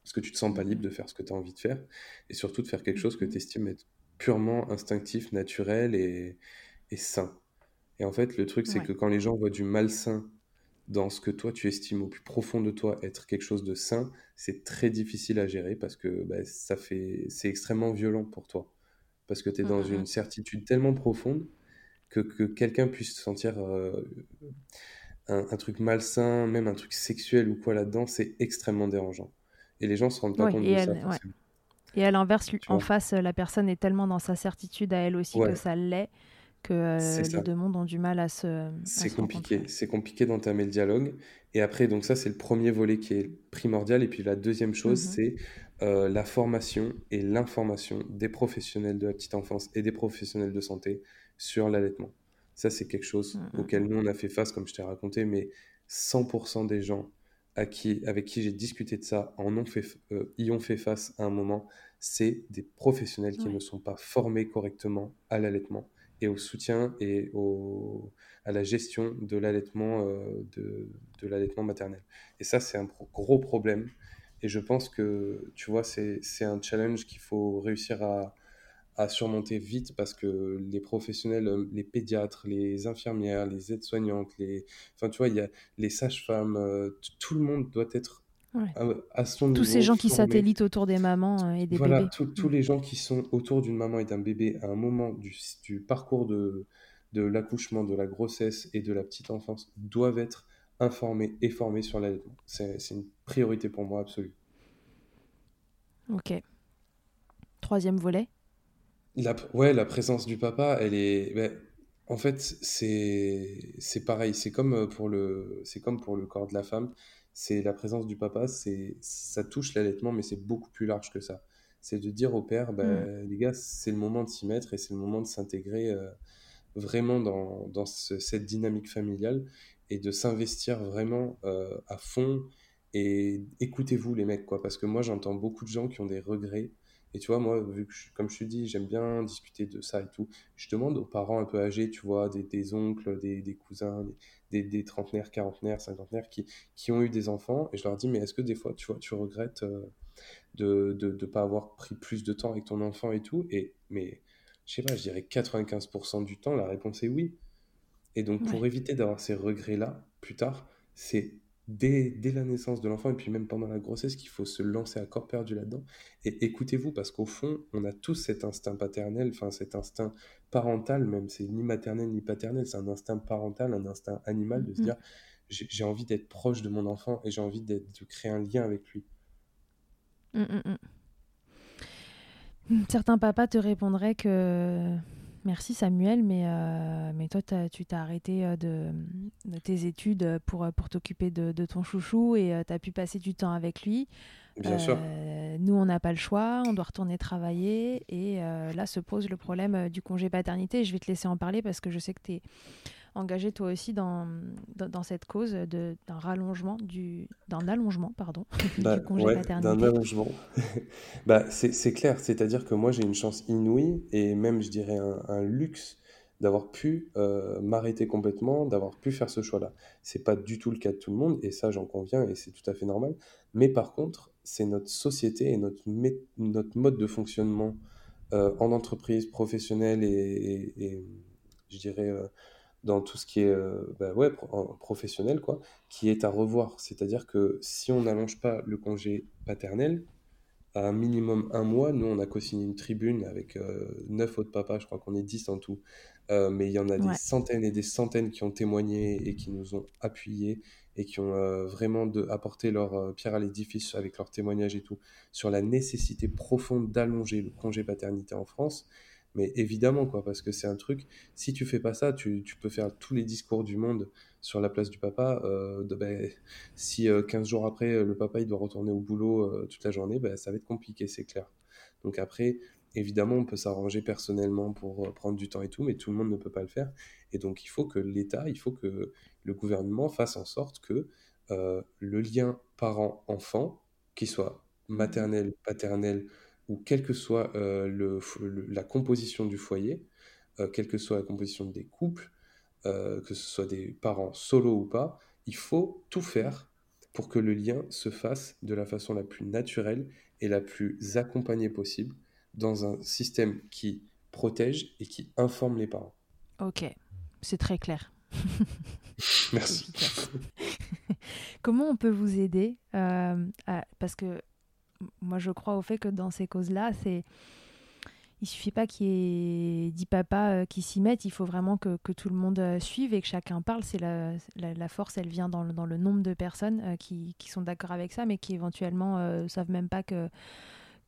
parce que tu te sens pas libre de faire ce que tu as envie de faire et surtout de faire quelque chose que tu estimes être purement instinctif, naturel et, et sain. Et en fait, le truc, c'est Ouais. que quand les gens voient du malsain dans ce que toi tu estimes au plus profond de toi être quelque chose de sain, c'est très difficile à gérer parce que bah, ça fait, c'est extrêmement violent pour toi. Parce que tu es dans mm, une certitude tellement profonde que, que quelqu'un puisse sentir euh, un, un truc malsain, même un truc sexuel ou quoi là-dedans, c'est extrêmement dérangeant. Et les gens se rendent pas compte et de ça, ouais. Et à l'inverse, en face, la personne est tellement dans sa certitude à elle aussi que ça l'est, que euh, les deux mondes ont du mal à se, C'est compliqué, c'est compliqué d'entamer le dialogue. Et après, donc ça, c'est le premier volet qui est primordial. Et puis la deuxième chose, Mhm. c'est euh, la formation et l'information des professionnels de la petite enfance et des professionnels de santé sur l'allaitement. Ça, c'est quelque chose Mm, mm, auquel nous, on a fait face, comme je t'ai raconté, mais 100% des gens à qui, avec qui j'ai discuté de ça en ont fait, euh, y ont fait face à un moment. C'est des professionnels qui Ouais. ne sont pas formés correctement à l'allaitement et au soutien et à la gestion de l'allaitement euh, de, l'allaitement maternel. Et ça, c'est un gros problème. Et je pense que, tu vois, c'est, un challenge qu'il faut réussir à, à surmonter vite parce que les professionnels, euh, les pédiatres, les infirmières, les aides-soignantes, les, enfin, les sages-femmes, euh, tout le monde doit être Ouais. à, à son Tous ces gens qui satellitent autour des mamans euh, et des Voilà, bébés. tous tous Mm. les gens qui sont autour d'une maman et d'un bébé à un moment du, du parcours de, de l'accouchement, de la grossesse et de la petite enfance doivent être informés et formés sur l'allaitement. C'est, c'est une priorité pour moi absolue. Ok. Troisième volet. La, ouais, la présence du papa, elle est. ben, en fait, c'est c'est pareil. C'est comme euh, pour le c'est comme pour le corps de la femme. C'est la présence du papa. C'est ça touche l'allaitement, mais c'est beaucoup plus large que ça. C'est de dire au père, Mm. ben, les gars, c'est le moment de s'y mettre et c'est le moment de s'intégrer euh, vraiment dans, dans ce- cette dynamique familiale et de s'investir vraiment euh, à fond. Et écoutez-vous, les mecs, quoi, parce que moi, j'entends beaucoup de gens qui ont des regrets. Et tu vois, moi, vu que, je- comme je te dis, j'aime bien discuter de ça et tout, je demande aux parents un peu âgés, tu vois, des, des oncles, des, des cousins, des, des, trentenaires, quarantenaires, cinquantenaires qui, qui ont eu des enfants, et je leur dis, mais est-ce que des fois, tu vois, tu regrettes euh, de de, de pas avoir pris plus de temps avec ton enfant et tout? Et, mais, je sais pas, je dirais 95% du temps, la réponse est oui. Et donc, pour éviter d'avoir ces regrets-là plus tard, c'est dès, dès la naissance de l'enfant et puis même pendant la grossesse qu'il faut se lancer à corps perdu là-dedans. Et écoutez-vous, parce qu'au fond, on a tous cet instinct paternel, enfin cet instinct parental même, c'est ni maternel ni paternel, c'est un instinct parental, un instinct animal de se Mm. dire j'ai envie d'être proche de mon enfant et j'ai envie d'être- de créer un lien avec lui. Mm, mm, mm. Certains papas te répondraient que merci Samuel, mais, euh, mais toi tu t'es arrêté euh, de, de tes études pour, euh, pour t'occuper de, de ton chouchou et tu as pu passer du temps avec lui. Bien sûr. Euh, nous, on n'a pas le choix, on doit retourner travailler et euh, là se pose le problème euh, du congé paternité. Je vais te laisser en parler parce que je sais que tu es engagé toi aussi dans, dans, dans cette cause de- d'un rallongement, du, d'un allongement pardon, Bah, du congé ouais, d'un allongement. Bah, c'est c'est clair, c'est-à-dire que moi j'ai une chance inouïe et même je dirais un, un luxe d'avoir pu euh, m'arrêter complètement, d'avoir pu faire ce choix-là. C'est pas du tout le cas de tout le monde et ça j'en conviens et c'est tout à fait normal. Mais par contre, c'est notre société et notre, notre mode de fonctionnement euh, en entreprise professionnelle et, et- et, je dirais euh, dans tout ce qui est euh, bah ouais, pro- en- professionnel, quoi, qui est à revoir. C'est-à-dire que si on n'allonge pas le congé paternel, à un minimum un mois. Nous, on a co-signé une tribune avec neuf autres papas, je crois qu'on est dix en tout. mais il y en a des centaines et des centaines qui ont témoigné et qui nous ont appuyés et qui ont vraiment de, apporté leur pierre à l'édifice avec leurs témoignages et tout sur la nécessité profonde d'allonger le congé paternité en France. Mais évidemment, quoi, parce que c'est un truc, si tu fais pas ça, tu, peux faire tous les discours du monde sur la place du papa. Euh, ben, si 15 euh, jours après, le papa doit retourner au boulot euh, toute la journée, ben, ça va être compliqué, c'est clair. Donc après, évidemment, on peut s'arranger personnellement pour prendre du temps et tout, mais tout le monde ne peut pas le faire. Et donc, il faut que l'État, il faut que le gouvernement fasse en sorte que le lien parent-enfant, qu'il soit maternel, paternel, ou quelle que soit euh, le, la composition du foyer, euh, quelle que soit la composition des couples, euh, que ce soit des parents solo ou pas, il faut tout faire pour que le lien se fasse de la façon la plus naturelle et la plus accompagnée possible dans un système qui protège et qui informe les parents. Ok, c'est très clair. Merci. Comment on peut vous aider Parce que moi, je crois au fait que dans ces causes-là, c'est il suffit pas qu'il y ait dix papas euh, qui s'y mettent, il faut vraiment que, que, tout le monde euh, suive et que chacun parle. C'est la, la, force, elle vient dans le, dans le nombre de personnes euh, qui, qui, sont d'accord avec ça, mais qui éventuellement ne savent même pas que,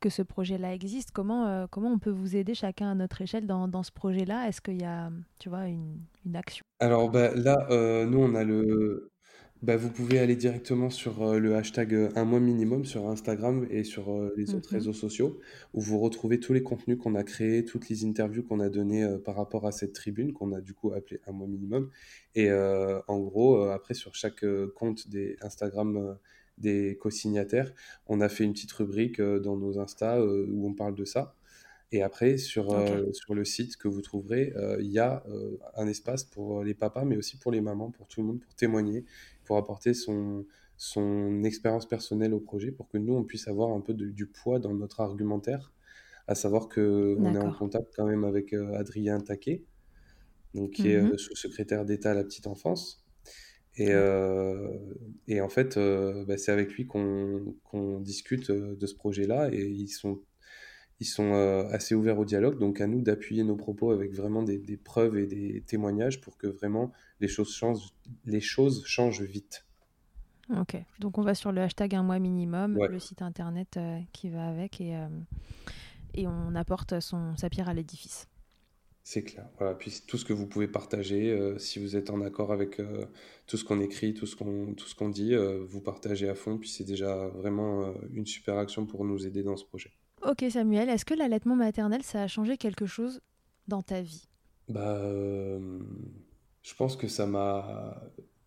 que ce projet-là existe. Comment, comment on peut vous aider chacun à notre échelle dans, dans ce projet-là? Est-ce qu'il y a, tu vois, une, une action? Alors bah, là, nous, on a le, bah, vous pouvez aller directement sur euh, le hashtag euh, un mois minimum sur Instagram et sur euh, les autres mmh réseaux sociaux où vous retrouvez tous les contenus qu'on a créés, toutes les interviews qu'on a données par rapport à cette tribune qu'on a du coup appelée un mois minimum. Et en gros, après sur chaque compte des Instagram des co-signataires, on a fait une petite rubrique dans nos Insta où on parle de ça. Et après, sur, sur le site que vous trouverez, il y a un espace pour les papas, mais aussi pour les mamans, pour tout le monde, pour témoigner pour apporter son, son expérience personnelle au projet pour que nous, on puisse avoir un peu du poids dans notre argumentaire, à savoir qu'on est en contact quand même avec euh, Adrien Taquet, donc, qui est mmh euh, sous-secrétaire d'État à la petite enfance. Et, euh, et en fait, bah, c'est avec lui qu'on discute de ce projet-là et ils sont, ils sont assez ouverts au dialogue. Donc à nous d'appuyer nos propos avec vraiment des, des, preuves et des témoignages pour que vraiment les choses changent, les choses changent vite. Ok, donc on va sur le hashtag un mois minimum, le site internet euh, qui va avec et, euh, et on apporte son, sa pierre à l'édifice. C'est clair. Voilà. Puis tout ce que vous pouvez partager, euh, si vous êtes en accord avec tout ce qu'on écrit, tout ce qu'on tout ce qu'on dit, vous partagez à fond. Puis c'est déjà vraiment une super action pour nous aider dans ce projet. Ok Samuel, est-ce que l'allaitement maternel ça a changé quelque chose dans ta vie? Bah je pense que ça m'a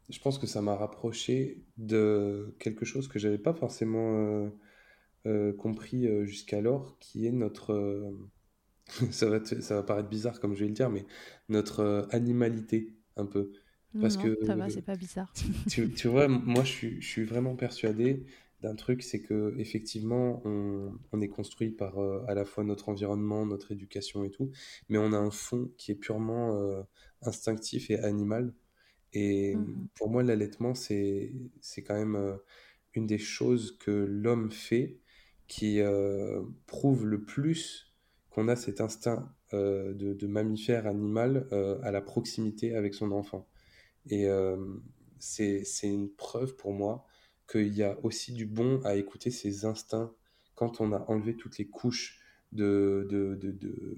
je pense que ça m'a rapproché de quelque chose que j'avais pas forcément euh, euh, compris euh, jusqu'alors, qui est notre ça va ça va paraître bizarre comme je vais le dire, mais notre animalité un peu. Parce non, que ça va, c'est pas bizarre. tu, tu, vois, moi je suis, je suis vraiment persuadé d'un truc, c'est que effectivement, on, on, est construit par à la fois notre environnement, notre éducation et tout, mais on a un fond qui est purement instinctif et animal. Et mmh pour moi, l'allaitement, c'est quand même euh, une des choses que l'homme fait qui euh, prouve le plus qu'on a cet instinct euh, de, mammifère animal à la proximité avec son enfant. Et c'est une preuve pour moi qu'il y a aussi du bon à écouter ses instincts quand on a enlevé toutes les couches de, de, de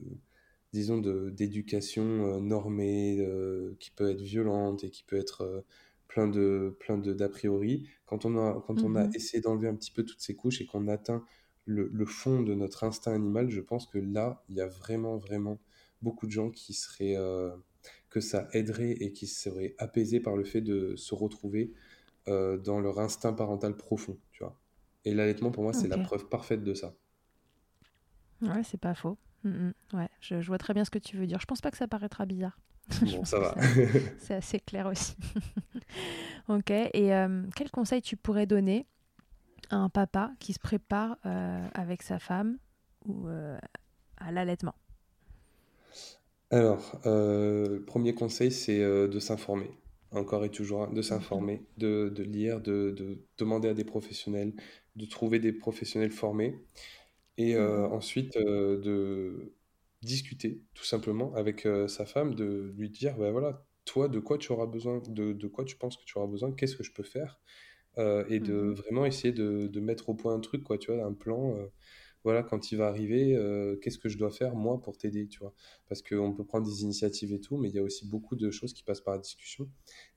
disons, d'éducation euh, normée, euh, qui peut être violente et qui peut être euh, plein de plein de d'a priori. Quand on a quand on a mmh essayé d'enlever un petit peu toutes ces couches et qu'on atteint le, le, fond de notre instinct animal, je pense que là, il y a vraiment vraiment beaucoup de gens qui seraient que ça aiderait et qui seraient apaisés par le fait de se retrouver dans leur instinct parental profond, tu vois. Et l'allaitement pour moi, c'est la preuve parfaite de ça. Ouais, c'est pas faux. Mm, mm. ouais, je, vois très bien ce que tu veux dire. Je pense pas que ça paraîtra bizarre. Bon, ça va. C'est assez clair aussi. ok. Et euh, quel conseil tu pourrais donner à un papa qui se prépare euh, avec sa femme ou euh, à l'allaitement? Alors, premier conseil, c'est de s'informer. Encore et toujours, de s'informer, de, de, lire, de, de, demander à des professionnels, de trouver des professionnels formés. Et euh, ensuite, euh, de discuter tout simplement avec euh, sa femme, de lui dire, ben voilà, toi, de quoi tu auras besoin, de, de quoi tu penses que tu auras besoin, qu'est-ce que je peux faire, et de Mhm. vraiment essayer de, de mettre au point un truc, quoi, tu vois, un plan. Voilà, quand il va arriver, euh, qu'est-ce que je dois faire moi pour t'aider, tu vois? Parce qu'on peut prendre des initiatives et tout, mais il y a aussi beaucoup de choses qui passent par la discussion.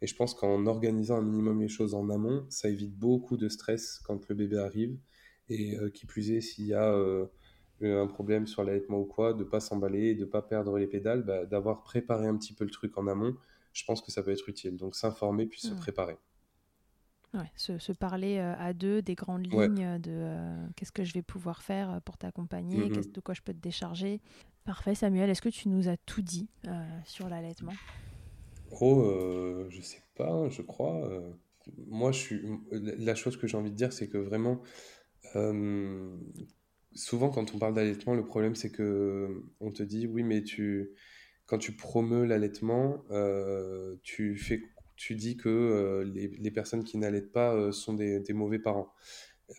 Et je pense qu'en organisant un minimum les choses en amont, ça évite beaucoup de stress quand le bébé arrive. Et euh, qui plus est, s'il y a euh, un problème sur l'allaitement ou quoi, de pas s'emballer, de pas perdre les pédales, bah, d'avoir préparé un petit peu le truc en amont, je pense que ça peut être utile. Donc s'informer puis se Mm. préparer. Ouais, se, se parler euh, à deux des grandes Ouais. lignes de euh, qu'est-ce que je vais pouvoir faire euh, pour t'accompagner, Mhm. qu'est-ce- de quoi je peux te décharger. Parfait, Samuel, est-ce que tu nous as tout dit euh, sur l'allaitement? Oh, euh, je sais pas, je crois. euh, moi, je suis. La chose que j'ai envie de dire, c'est que vraiment, euh, souvent quand on parle d'allaitement, le problème c'est que on te dit, oui, mais tu, quand tu promeus l'allaitement, euh, tu fais, tu dis que euh, les, les personnes qui n'allaitent pas euh, sont des, des mauvais parents.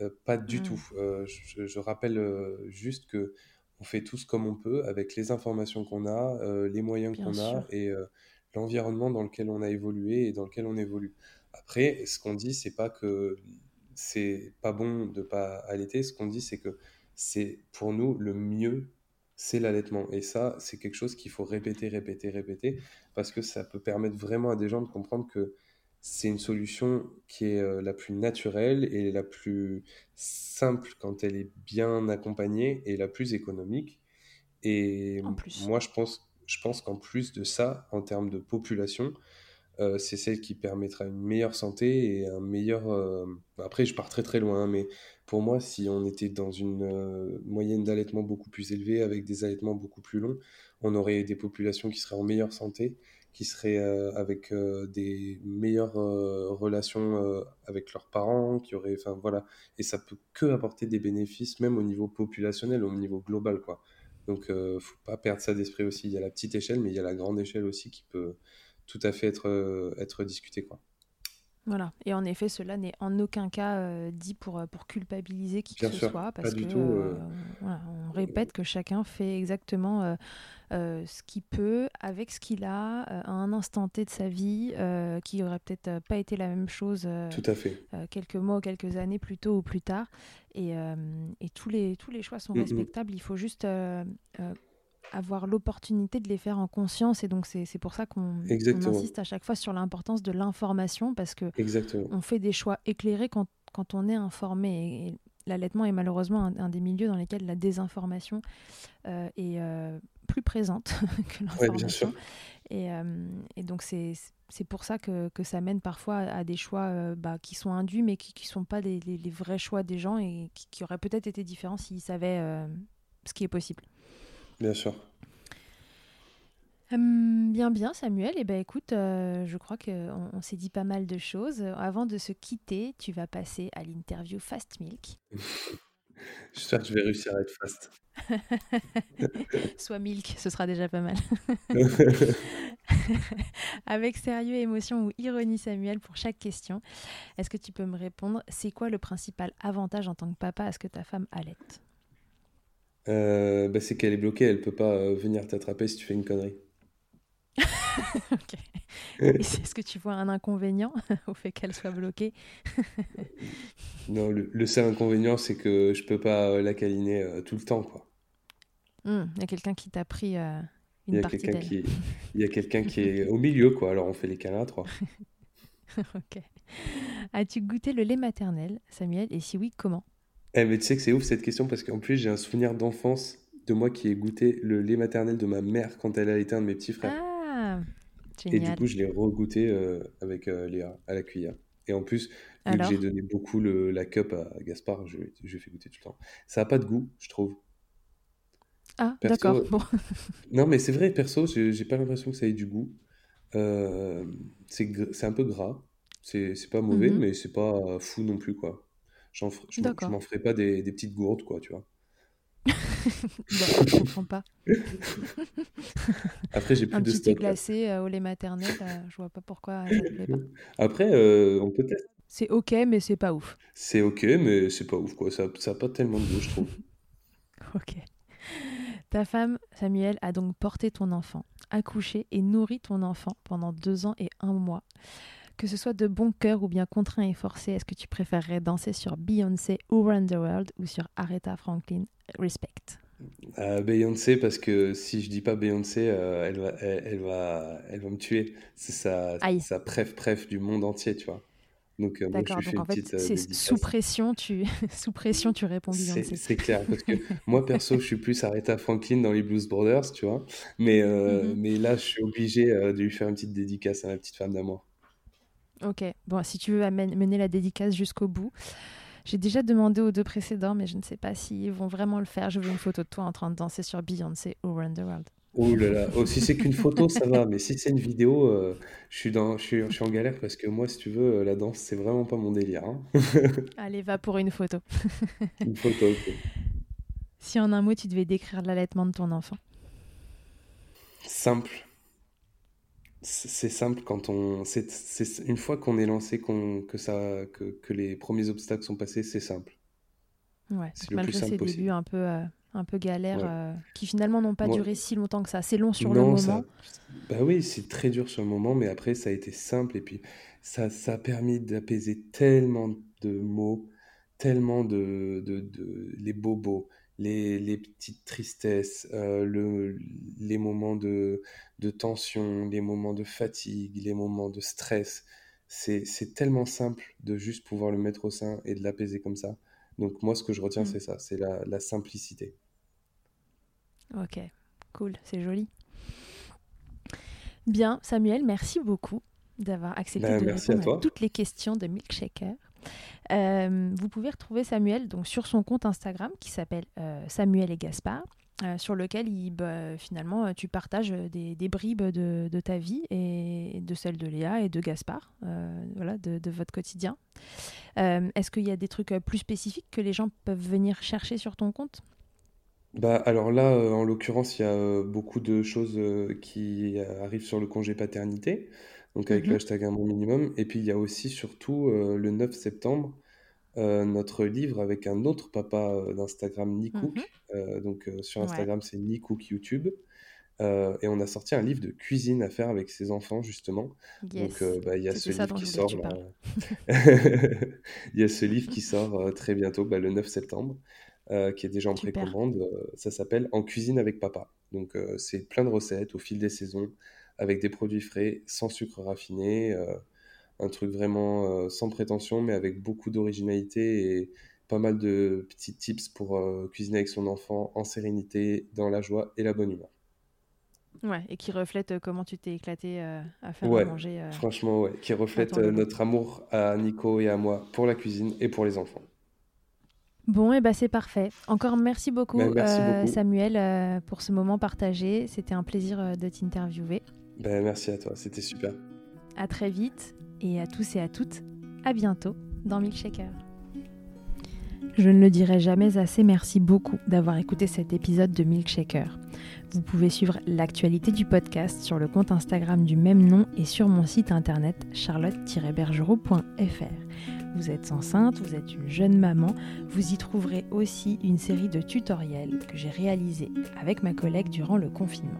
Euh, pas du Mm. tout. Je, je rappelle juste que on fait tous comme on peut avec les informations qu'on a, les moyens qu'on a et l'environnement dans lequel on a évolué et dans lequel on évolue. Après, ce qu'on dit, c'est pas que c'est pas bon de pas allaiter. Ce qu'on dit, c'est que c'est pour nous le mieux, c'est l'allaitement. Et ça, c'est quelque chose qu'il faut répéter, répéter, répéter, parce que ça peut permettre vraiment à des gens de comprendre que c'est une solution qui est euh, la plus naturelle et la plus simple quand elle est bien accompagnée et la plus économique. Et moi, je pense, je pense qu'en plus de ça, en termes de population, euh, c'est celle qui permettra une meilleure santé et un meilleur... euh, Après, je pars très très loin, hein, mais pour moi, si on était dans une euh, moyenne d'allaitement beaucoup plus élevée, avec des allaitements beaucoup plus longs, on aurait des populations qui seraient en meilleure santé, qui seraient euh, avec euh, des meilleures relations avec leurs parents, qui auraient... Enfin voilà, et ça peut que apporter des bénéfices, même au niveau populationnel, au niveau global, quoi. Donc, euh, faut pas perdre ça d'esprit aussi. Il y a la petite échelle, mais il y a la grande échelle aussi qui peut tout à fait être, être discutée, quoi. Voilà. Et en effet, cela n'est en aucun cas euh, dit pour, euh, pour culpabiliser qui Bien que ce soit, pas parce du que tout. euh, voilà, on répète que chacun fait exactement ce qu'il peut avec ce qu'il a à un instant T de sa vie, qui aurait peut-être pas été la même chose tout à fait. quelques mois ou quelques années plus tôt ou plus tard. Et, et tous, les, tous les choix sont Mhm. respectables. Il faut juste avoir l'opportunité de les faire en conscience. Et donc, c'est pour ça qu'on insiste à chaque fois sur l'importance de l'information, parce que Exactement. on fait des choix éclairés quand, quand on est informé. Et, et l'allaitement est malheureusement un, un des milieux dans lesquels la désinformation euh, est euh, plus présente que Ouais, l'information. Et, euh, et donc c'est c'est pour ça que, que ça mène parfois à des choix bah, qui sont induits, mais qui ne sont pas les, les- les vrais choix des gens et qui, qui auraient peut-être été différents s'ils savaient ce qui est possible. Bien sûr. Hum, bien, bien, Samuel. Et ben écoute, euh, je crois qu'on on, s'est dit pas mal de choses. Avant de se quitter, tu vas passer à l'interview Fast Milk. J'espère que je vais réussir à être fast. Soit Milk, ce sera déjà pas mal. Avec sérieux, émotion ou ironie, Samuel, pour chaque question, est-ce que tu peux me répondre C'est quoi le principal avantage en tant que papa à ce que ta femme allaite Euh, bah, c'est qu'elle est bloquée, elle peut pas euh, venir t'attraper si tu fais une connerie. Ok. Et Est-ce que tu vois un inconvénient au fait qu'elle soit bloquée? Non, le, le seul inconvénient, c'est que je peux pas euh, la câliner euh, tout le temps, quoi. Hum, Il y a quelqu'un qui t'a pris y une a partie d'elle. qui, il y a quelqu'un qui est au milieu, quoi. Alors on fait les câlins à trois. Ok. As-tu goûté le lait maternel, Samuel? Et si oui, comment? Eh, mais tu sais que c'est ouf cette question parce qu'en plus j'ai un souvenir d'enfance de moi qui ai goûté le lait maternel de ma mère quand elle a été un de mes petits frères. Ah, Et du génial. coup, je l'ai regoûté euh, avec euh, Léa à la cuillère. Et en plus, vu que j'ai donné beaucoup le, la cup à Gaspard, je, lui ai fait goûter tout le temps. Ça a pas de goût, je trouve. Ah, d'accord. Bon. non, mais c'est vrai, perso, j'ai pas l'impression que ça ait du goût. Euh, c'est un peu gras. C'est pas mauvais, Mhm. mais c'est pas fou non plus, quoi. J'en je m'en ferai pas des, des petites gourdes, quoi, tu vois. Je comprends pas. Après, j'ai plus Un de petit thé glacé euh, au lait maternel, euh, je vois pas pourquoi ça te plaît pas. Après, euh, on peut tester. C'est ok, mais c'est pas ouf. C'est ok, mais c'est pas ouf, quoi. Ça, ça a pas tellement de goût, je trouve. Ok. Ta femme, Samuel, a donc porté ton enfant, accouché et nourri ton enfant pendant deux ans et un mois. Que ce soit de bon cœur ou bien contraint et forcé, est-ce que tu préférerais danser sur Beyoncé ou Run the World ou sur Aretha Franklin? Respect euh, Beyoncé, parce que si je dis pas Beyoncé, euh, elle, va, elle, va, elle va me tuer. C'est sa, sa préf, préf du monde entier, tu vois. Donc, euh, moi, je donc en fait, c'est sous pression, tu sous pression, tu réponds Beyoncé. C'est clair, parce que moi perso, je suis plus Aretha Franklin dans les Blues Brothers, tu vois. Mais, mm-hmm. mais là, je suis obligé de lui faire une petite dédicace à ma petite femme d'amour. Ok, bon, si tu veux mener la dédicace jusqu'au bout. J'ai déjà demandé aux deux précédents, mais je ne sais pas s'ils vont vraiment le faire. Je veux une photo de toi en train de danser sur Beyoncé ou Run the World. Oh là là, oh, si c'est qu'une photo, ça va, mais si c'est une vidéo, euh, je, suis dans, je, suis, je suis en galère parce que moi, si tu veux, la danse, c'est vraiment pas mon délire. Hein. Allez, va pour une photo. une photo, ok. Si en un mot, tu devais décrire l'allaitement de ton enfant? Simple. C'est simple quand on. C'est une fois qu'on est lancé, qu'on que, ça, que, que, les premiers obstacles sont passés, c'est simple. Ouais, c'est malgré ces débuts un peu, euh, un peu galères, euh, qui finalement n'ont pas duré si longtemps que ça. C'est long sur le moment. Bah oui, c'est très dur sur le moment, mais après, ça a été simple. Et puis, ça, ça a permis d'apaiser tellement de mots, tellement de, de, de les bobos, les, petites tristesses, euh, le, les moments de, tension, les moments de fatigue, les moments de stress. C'est tellement simple de juste pouvoir le mettre au sein et de l'apaiser comme ça. Donc moi, ce que je retiens, mm. c'est ça, c'est la, simplicité. Ok, cool, c'est joli. Bien, Samuel, merci beaucoup d'avoir accepté ben, de répondre à, toutes les questions de Milkshaker. Euh, vous pouvez retrouver Samuel donc, sur son compte Instagram qui s'appelle euh, Samuel et Gaspard. Euh, sur lequel bah, finalement tu partages des, bribes de, ta vie et de celle de Léa et de Gaspard, voilà, de, de, votre quotidien. Est-ce qu'il y a des trucs plus spécifiques que les gens peuvent venir chercher sur ton compte? Bah, alors là, en l'occurrence, il y a beaucoup de choses qui arrivent sur le congé paternité donc avec le mmh hashtag un bon minimum. Et puis il y a aussi surtout euh, le 9 septembre euh, notre livre avec un autre papa euh, d'Instagram, Nicook. Mmh donc sur Instagram, c'est Nicook YouTube. et on a sorti un livre de cuisine à faire avec ses enfants, justement. Donc, bah, il y a ce livre qui sort. il y a ce livre qui sort très bientôt, bah, le 9 septembre, qui est déjà en précommande. ça s'appelle En cuisine avec papa. Donc, c'est plein de recettes au fil des saisons avec des produits frais, sans sucre raffiné, euh, un truc vraiment euh, sans prétention, mais avec beaucoup d'originalité et pas mal de petits tips pour euh, cuisiner avec son enfant en sérénité, dans la joie et la bonne humeur. Ouais, et qui reflète comment tu t'es éclaté à faire à manger. franchement, ouais, qui reflète notre amour à Nico et à moi pour la cuisine et pour les enfants. Bon, et eh ben c'est parfait. Encore merci beaucoup, ben, Samuel, pour ce moment partagé. C'était un plaisir de t'interviewer. Ben, merci à toi, c'était super. À très vite et à tous et à toutes, à bientôt dans Milkshaker. Je ne le dirai jamais assez, merci beaucoup d'avoir écouté cet épisode de Milkshaker. Vous pouvez suivre l'actualité du podcast sur le compte Instagram du même nom et sur mon site internet charlotte-bergerot.fr. Vous êtes enceinte, vous êtes une jeune maman, vous y trouverez aussi une série de tutoriels que j'ai réalisés avec ma collègue durant le confinement.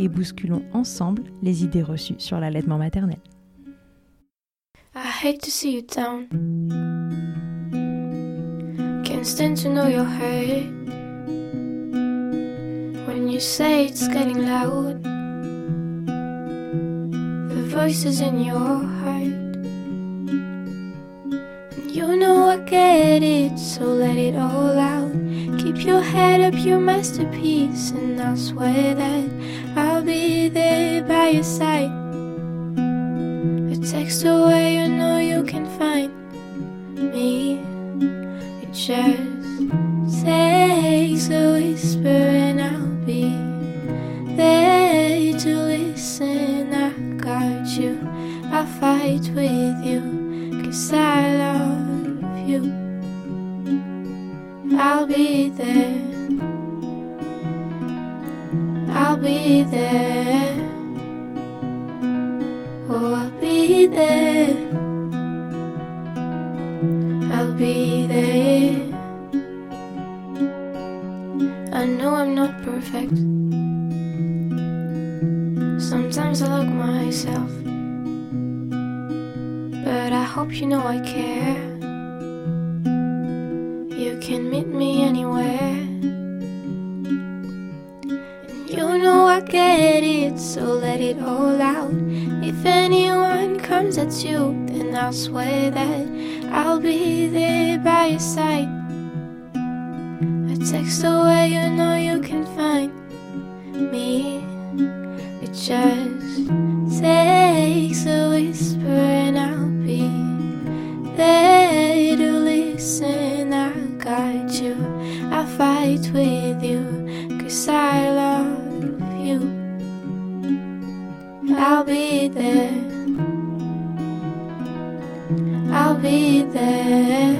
et bousculons ensemble les idées reçues sur l'allaitement maternel. I hate to see you down. Can't stand to know your hurt. When you say it's getting loud, the voices in your heart. You know I get it, so let it all out. Keep your head up, your masterpiece, and I swear that by your side. A text away, fight with you, cause I love you. I'll be there. I'll be there.